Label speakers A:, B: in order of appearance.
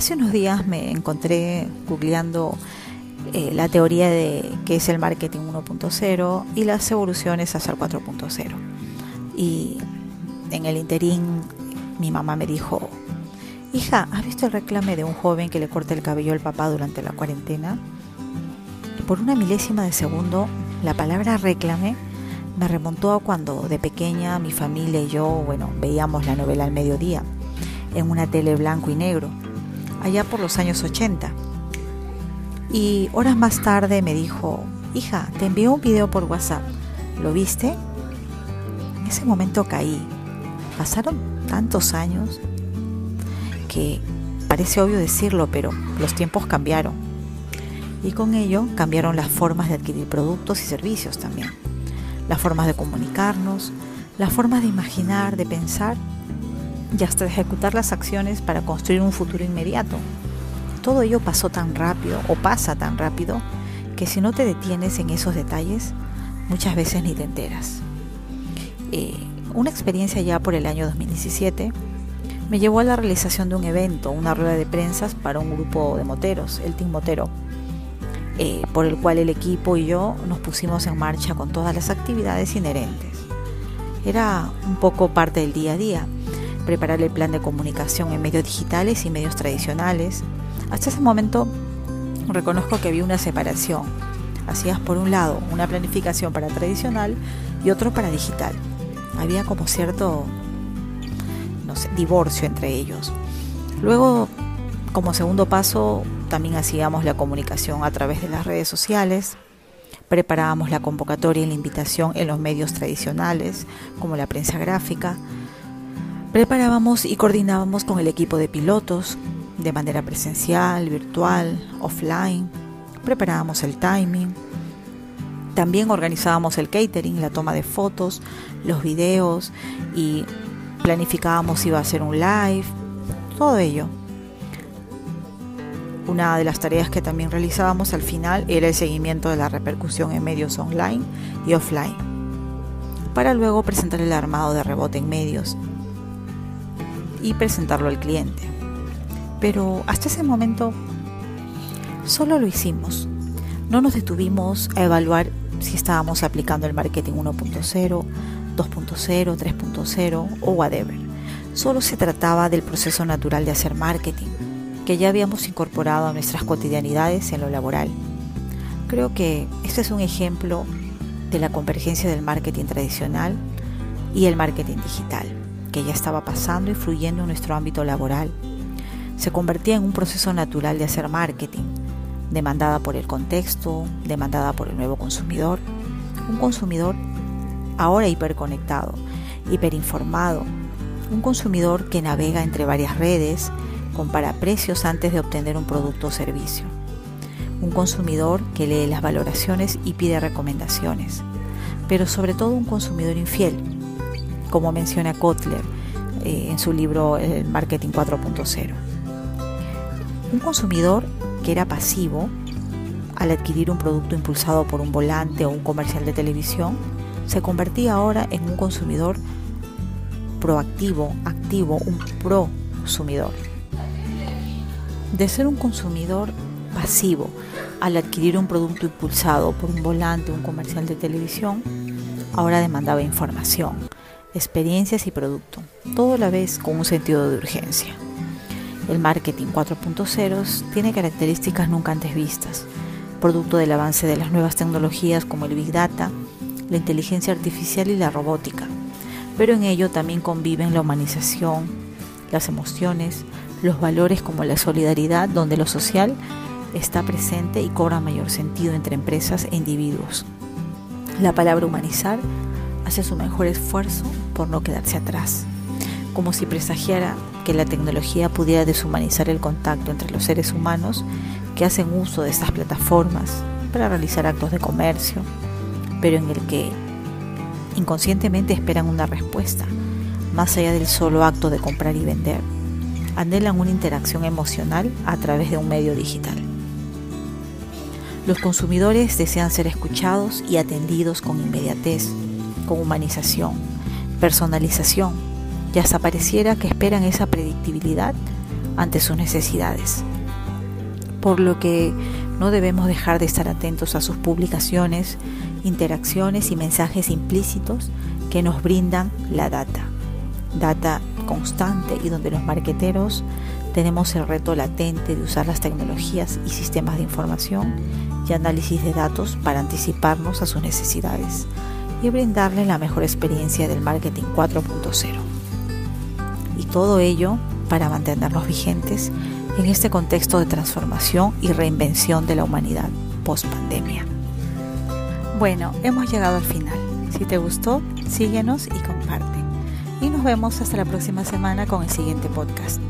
A: Hace unos días me encontré googleando eh, la teoría de qué es el marketing 1.0 y las evoluciones hacia el 4.0. Y en el interín mi mamá me dijo, hija, ¿has visto el reclame de un joven que le corta el cabello al papá durante la cuarentena? por una milésima de segundo, la palabra reclame me remontó a cuando de pequeña mi familia y yo, bueno, veíamos la novela al mediodía, en una tele blanco y negro, allá por los años 80. Y horas más tarde me dijo, hija, te envié un video por WhatsApp, ¿lo viste? En ese momento caí. Pasaron tantos años que parece obvio decirlo, pero los tiempos cambiaron. Y con ello cambiaron las formas de adquirir productos y servicios también. Las formas de comunicarnos, las formas de imaginar, de pensar y hasta ejecutar las acciones para construir un futuro inmediato. Todo ello pasó tan rápido o pasa tan rápido que si no te detienes en esos detalles, muchas veces ni te enteras. Eh, una experiencia ya por el año 2017 me llevó a la realización de un evento, una rueda de prensas para un grupo de moteros, el Team Motero, eh, por el cual el equipo y yo nos pusimos en marcha con todas las actividades inherentes. Era un poco parte del día a día, preparar el plan de comunicación en medios digitales y medios tradicionales, hasta ese momento reconozco que había una separación. Hacías por un lado una planificación para tradicional y otro para digital. Había como cierto divorcio entre ellos. Luego, como segundo paso, también hacíamos la comunicación a través de las redes sociales, preparábamos la convocatoria y la invitación en los medios tradicionales, como la prensa gráfica, preparábamos y coordinábamos con el equipo de pilotos, de manera presencial, virtual, offline. Preparábamos el timing. También organizábamos el catering, la toma de fotos, los videos y planificábamos si iba a ser un live, todo ello. Una de las tareas que también realizábamos al final era el seguimiento de la repercusión en medios online y offline, para luego presentar el armado de rebote en medios y presentarlo al cliente pero hasta ese momento solo lo hicimos. No nos detuvimos a evaluar si estábamos aplicando el marketing 1.0, 2.0, 3.0 o whatever. Solo se trataba del proceso natural de hacer marketing, que ya habíamos incorporado a nuestras cotidianidades en lo laboral. Creo que este es un ejemplo de la convergencia del marketing tradicional y el marketing digital, que ya estaba pasando y fluyendo en nuestro ámbito laboral. Se convertía en un proceso natural de hacer marketing, demandada por el contexto, demandada por el nuevo consumidor, un consumidor ahora hiperconectado, hiperinformado, un consumidor que navega entre varias redes, compara precios antes de obtener un producto o servicio, un consumidor que lee las valoraciones y pide recomendaciones, pero sobre todo un consumidor infiel, como menciona Kotler eh, en su libro El Marketing 4.0. Un consumidor que era pasivo al adquirir un producto impulsado por un volante o un comercial de televisión, se convertía ahora en un consumidor proactivo, activo, un prosumidor. De ser un consumidor pasivo al adquirir un producto impulsado por un volante o un comercial de televisión, ahora demandaba información, experiencias y producto, todo a la vez con un sentido de urgencia. El marketing 4.0 tiene características nunca antes vistas, producto del avance de las nuevas tecnologías como el Big Data, la inteligencia artificial y la robótica, pero en ello también conviven la humanización, las emociones, los valores como la solidaridad, donde lo social está presente y cobra mayor sentido entre empresas e individuos. La palabra humanizar hace su mejor esfuerzo por no quedarse atrás, como si presagiara que la tecnología pudiera deshumanizar el contacto entre los seres humanos que hacen uso de estas plataformas para realizar actos de comercio, pero en el que inconscientemente esperan una respuesta, más allá del solo acto de comprar y vender. Anhelan una interacción emocional a través de un medio digital. Los consumidores desean ser escuchados y atendidos con inmediatez, humanización, personalización y hasta pareciera que esperan esa predictibilidad ante sus necesidades. Por lo que no debemos dejar de estar atentos a sus publicaciones, interacciones y mensajes implícitos que nos brindan la data. Data constante y donde los marqueteros tenemos el reto latente de usar las tecnologías y sistemas de información y análisis de datos para anticiparnos a sus necesidades y brindarle la mejor experiencia del marketing 4.0. Y todo ello para mantenernos vigentes en este contexto de transformación y reinvención de la humanidad post pandemia. Bueno, hemos llegado al final. Si te gustó, síguenos y comparte. Y nos vemos hasta la próxima semana con el siguiente podcast.